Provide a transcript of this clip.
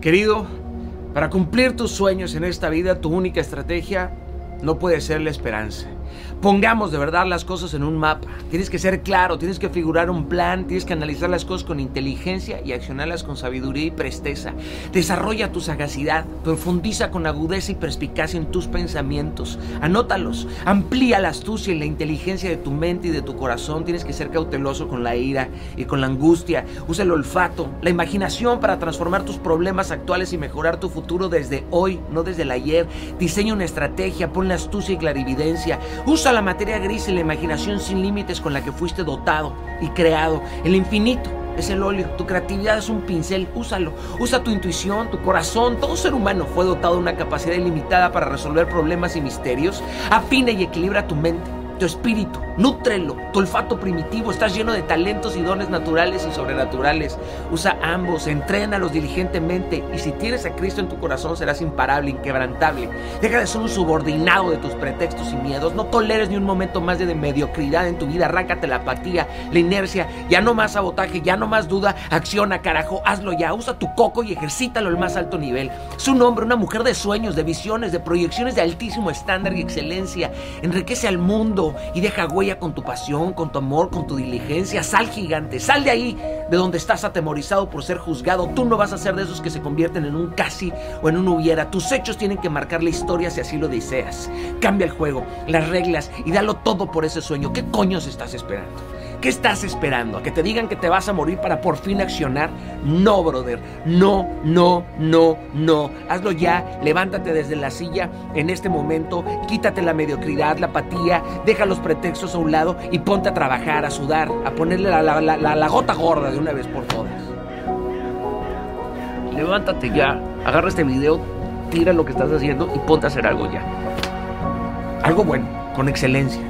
Querido, para cumplir tus sueños en esta vida, tu única estrategia no puede ser la esperanza. Pongamos de verdad las cosas en un mapa. Tienes que ser claro, tienes que figurar un plan, tienes que analizar las cosas con inteligencia y accionarlas con sabiduría y presteza. Desarrolla tu sagacidad, profundiza con agudeza y perspicacia en tus pensamientos. Anótalos, amplía la astucia y la inteligencia de tu mente y de tu corazón. Tienes que ser cauteloso con la ira y con la angustia. Usa el olfato, la imaginación para transformar tus problemas actuales y mejorar tu futuro desde hoy, no desde el ayer. Diseña una estrategia, astucia y clarividencia. Usa la materia gris y la imaginación sin límites con la que fuiste dotado y creado. El infinito es el óleo, tu creatividad es un pincel, úsalo. Usa tu intuición, tu corazón. Todo ser humano fue dotado de una capacidad ilimitada para resolver problemas y misterios. Afina y equilibra tu mente tu espíritu, nútrelo, tu olfato primitivo, estás lleno de talentos y dones naturales y sobrenaturales. Usa ambos, entrénalos diligentemente y si tienes a Cristo en tu corazón serás imparable, inquebrantable. Deja de ser un subordinado de tus pretextos y miedos, no toleres ni un momento más de mediocridad en tu vida, arráncate la apatía, la inercia, ya no más sabotaje, ya no más duda, acciona carajo, hazlo ya, usa tu coco y ejercítalo al más alto nivel. Es un hombre, una mujer de sueños, de visiones, de proyecciones de altísimo estándar y excelencia. Enriquece al mundo y deja huella con tu pasión, con tu amor, con tu diligencia. Sal gigante, sal de ahí, de donde estás atemorizado por ser juzgado. Tú no vas a ser de esos que se convierten en un casi o en un hubiera. Tus hechos tienen que marcar la historia si así lo deseas. Cambia el juego, las reglas y dalo todo por ese sueño. ¿Qué coños estás esperando? ¿Qué estás esperando? ¿A que te digan que te vas a morir para por fin accionar? No, brother. No, no, no, no. Hazlo ya. Levántate desde la silla en este momento. Quítate la mediocridad, la apatía. Deja los pretextos a un lado y ponte a trabajar, a sudar, a ponerle la, la gota gorda de una vez por todas. Levántate ya. Agarra este video, tira lo que estás haciendo y ponte a hacer algo ya. Algo bueno, con excelencia.